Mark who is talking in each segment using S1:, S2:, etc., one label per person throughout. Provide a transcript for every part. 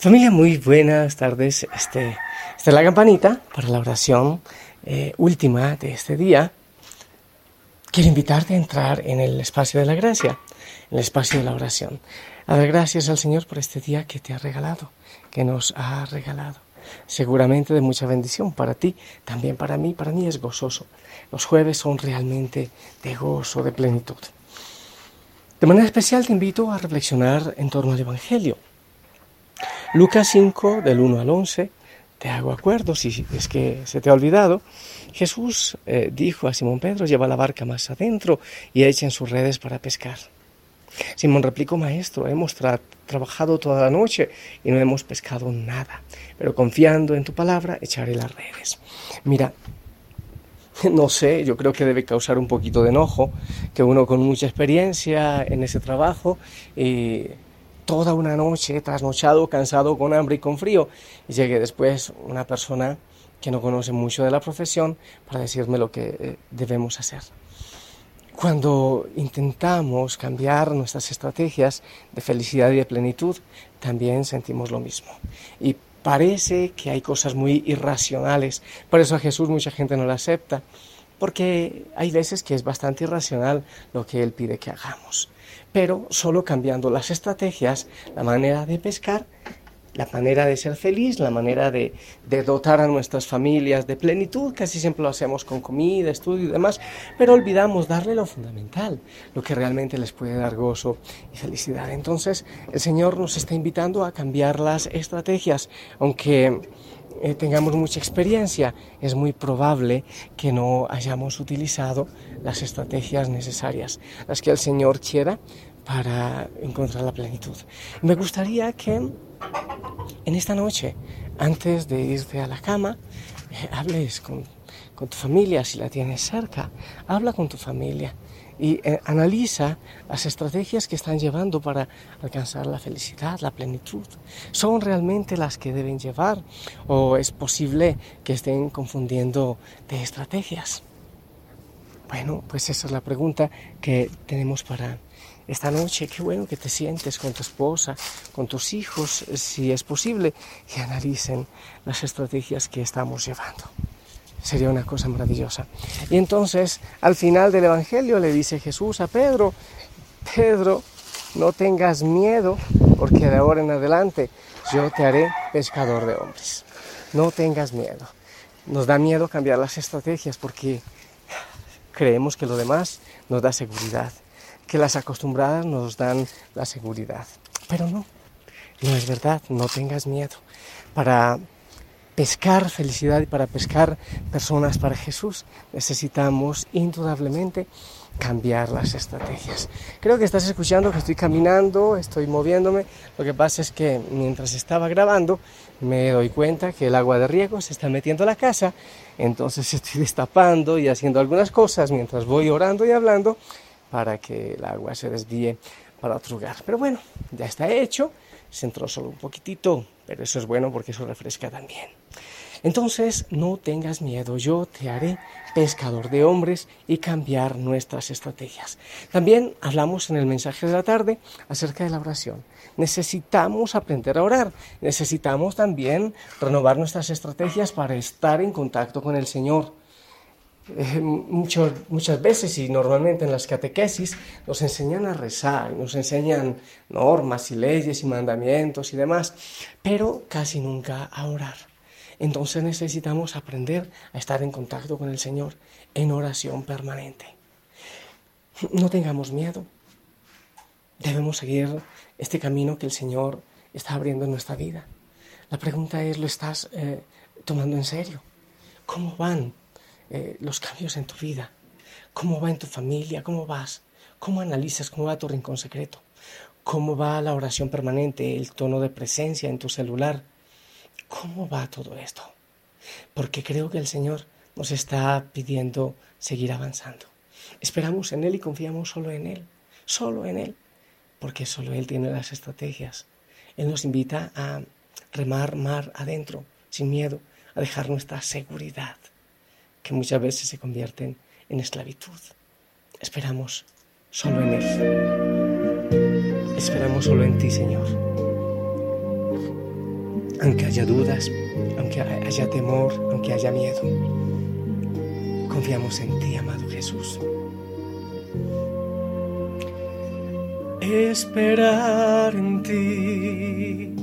S1: Familia, muy buenas tardes. Este, esta es la campanita para la oración eh, última de este día. Quiero invitarte a entrar en el espacio de la gracia, en el espacio de la oración. A dar gracias al Señor por este día que te ha regalado, que nos ha regalado. Seguramente de mucha bendición para ti, también para mí, para mí es gozoso. Los jueves son realmente de gozo, de plenitud. De manera especial te invito a reflexionar en torno al Evangelio. Lucas 5, del 1 al 11, te hago acuerdo, si es que se te ha olvidado, Jesús eh, dijo a Simón Pedro, lleva la barca más adentro y echen sus redes para pescar. Simón replicó, maestro, hemos trabajado toda la noche y no hemos pescado nada, pero confiando en tu palabra echaré las redes. Mira, no sé, yo creo que debe causar un poquito de enojo que uno con mucha experiencia en ese trabajo y toda una noche trasnochado, cansado, con hambre y con frío, y llegue después una persona que no conoce mucho de la profesión para decirme lo que eh, debemos hacer. Cuando intentamos cambiar nuestras estrategias de felicidad y de plenitud, también sentimos lo mismo. Y parece que hay cosas muy irracionales. Por eso a Jesús mucha gente no lo acepta, porque hay veces que es bastante irracional lo que Él pide que hagamos. Pero solo cambiando las estrategias, la manera de pescar, la manera de ser feliz, la manera de, dotar a nuestras familias de plenitud, casi siempre lo hacemos con comida, estudio y demás, pero olvidamos darle lo fundamental, lo que realmente les puede dar gozo y felicidad. Entonces, el Señor nos está invitando a cambiar las estrategias, aunque eh, tengamos mucha experiencia, es muy probable que no hayamos utilizado las estrategias necesarias, las que el Señor quiera para encontrar la plenitud. Me gustaría que en esta noche, antes de irte a la cama, eh, hables con, tu familia, si la tienes cerca, habla con tu familia y eh, analiza las estrategias que están llevando para alcanzar la felicidad, la plenitud. ¿Son realmente las que deben llevar o es posible que estén confundiendo de estrategias? Bueno, pues esa es la pregunta que tenemos para esta noche, qué bueno que te sientes con tu esposa, con tus hijos, si es posible, y analicen las estrategias que estamos llevando. Sería una cosa maravillosa. Y entonces, al final del Evangelio le dice Jesús a Pedro, Pedro, no tengas miedo, porque de ahora en adelante yo te haré pescador de hombres. No tengas miedo. Nos da miedo cambiar las estrategias porque creemos que lo demás nos da seguridad que las acostumbradas nos dan la seguridad. Pero no, no es verdad, no tengas miedo. Para pescar felicidad y para pescar personas para Jesús necesitamos indudablemente cambiar las estrategias. Creo que estás escuchando que estoy caminando, estoy moviéndome. Lo que pasa es que mientras estaba grabando me doy cuenta que el agua de riego se está metiendo a la casa, entonces estoy destapando y haciendo algunas cosas mientras voy orando y hablando para que el agua se desvíe para otro lugar. Pero bueno, ya está hecho, se entró solo un poquitito, pero eso es bueno porque eso refresca también. Entonces, no tengas miedo, yo te haré pescador de hombres y cambiar nuestras estrategias. También hablamos en el mensaje de la tarde acerca de la oración. Necesitamos aprender a orar, necesitamos también renovar nuestras estrategias para estar en contacto con el Señor. Eh, muchas veces y normalmente en las catequesis nos enseñan a rezar, nos enseñan normas y leyes y mandamientos y demás, pero casi nunca a orar. Entonces necesitamos aprender a estar en contacto con el Señor en oración permanente. No tengamos miedo. Debemos seguir este camino que el Señor está abriendo en nuestra vida. La pregunta es, ¿lo estás eh, tomando en serio? ¿Cómo van eh, los cambios en tu vida. ¿Cómo va en tu familia? ¿Cómo vas? ¿Cómo analizas cómo va tu rincón secreto? ¿Cómo va la oración permanente, el tono de presencia en tu celular? ¿Cómo va todo esto? Porque creo que el Señor nos está pidiendo seguir avanzando. Esperamos en Él y confiamos solo en Él, solo en Él, porque solo Él tiene las estrategias. Él nos invita a remar mar adentro, sin miedo, a dejar nuestra seguridad, que muchas veces se convierten en esclavitud. Esperamos solo en Él. Esperamos solo en ti, Señor. Aunque haya dudas, aunque haya temor, aunque haya miedo, confiamos en ti, amado Jesús. Esperar en ti,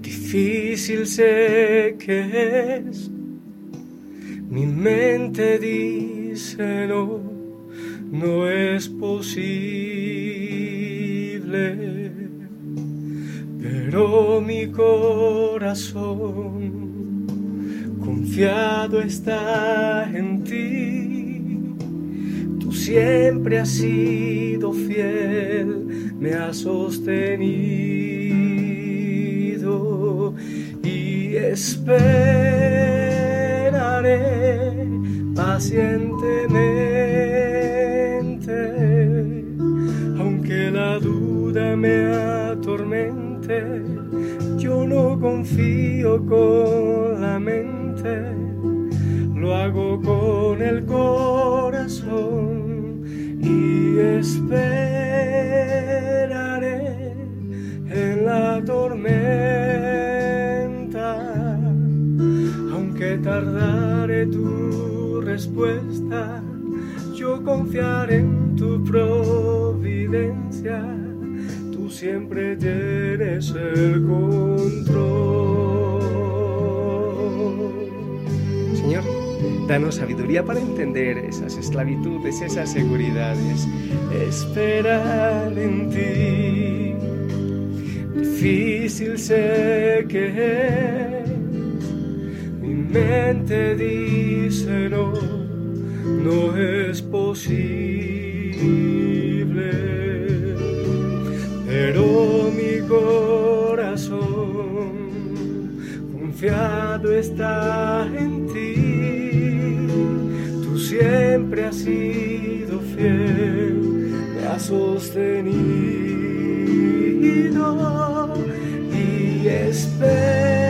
S1: difícil sé que es. Mi mente dice no, no es posible, pero mi corazón confiado está en ti. Siempre has sido fiel, me has sostenido y esperaré pacientemente, aunque la duda me atormente, yo no confío con la mente, lo hago con el corazón y esperaré en la tormenta, tardare tu respuesta, yo confiaré en tu providencia, tú siempre tienes el control. Señor, Danos sabiduría para entender esas esclavitudes, esas seguridades. Esperar en ti. Difícil sé que es. Mente dice no, no es posible. Pero mi corazón confiado está en ti siempre has sido fiel, me has sostenido y esperaré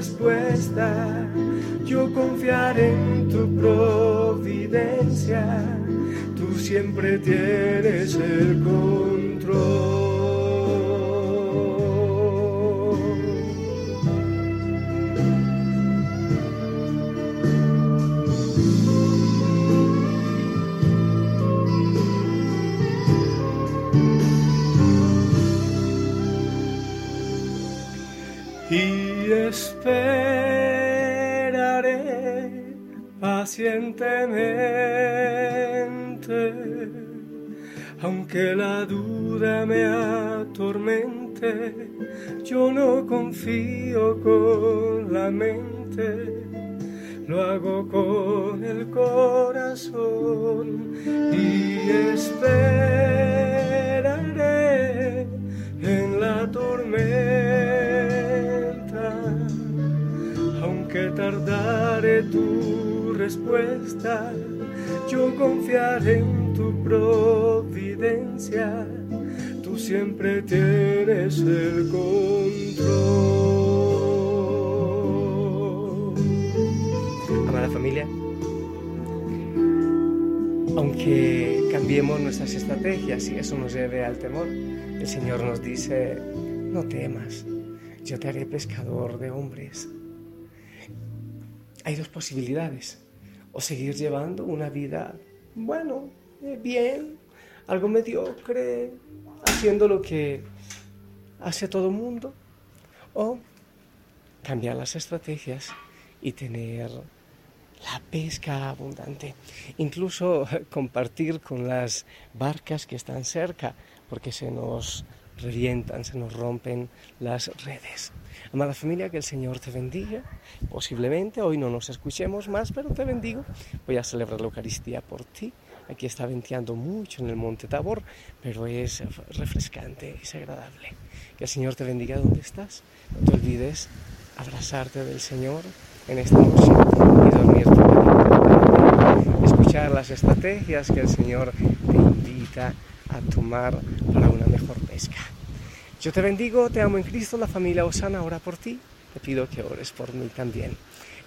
S1: respuesta, yo confiaré en tu providencia, tú siempre tienes el control. Pacientemente, aunque la duda me atormente, yo no confío con la mente. Lo hago con el corazón y esperaré respuesta, yo confiaré en tu providencia, tú siempre tienes el control. Amada familia, aunque cambiemos nuestras estrategias y eso nos lleve al temor, el Señor nos dice, no temas, yo te haré pescador de hombres hay dos posibilidades. O seguir llevando una vida, bueno, eh, bien, algo mediocre, haciendo lo que hace todo el mundo, o cambiar las estrategias y tener la pesca abundante, incluso compartir con las barcas que están cerca, porque se nos revientan, se nos rompen las redes. Amada familia, que el Señor te bendiga. Posiblemente hoy no nos escuchemos más, pero te bendigo. Voy a celebrar la Eucaristía por ti. Aquí está venteando mucho en el monte Tabor, pero es refrescante, es agradable. Que el Señor te bendiga donde estás. No te olvides abrazarte del Señor en esta noche y dormirte. Escuchar las estrategias que el Señor te invita a tomar para mejor pesca. Yo te bendigo, te amo en Cristo, la familia Osana ora por ti. Te pido que ores por mí también.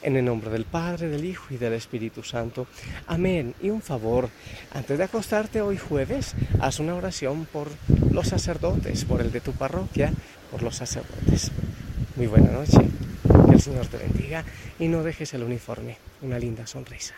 S1: En el nombre del Padre, del Hijo y del Espíritu Santo. Amén. Y un favor, antes de acostarte hoy jueves, haz una oración por los sacerdotes, por el de tu parroquia, por los sacerdotes. Muy buena noche. Que el Señor te bendiga y no dejes el uniforme. Una linda sonrisa.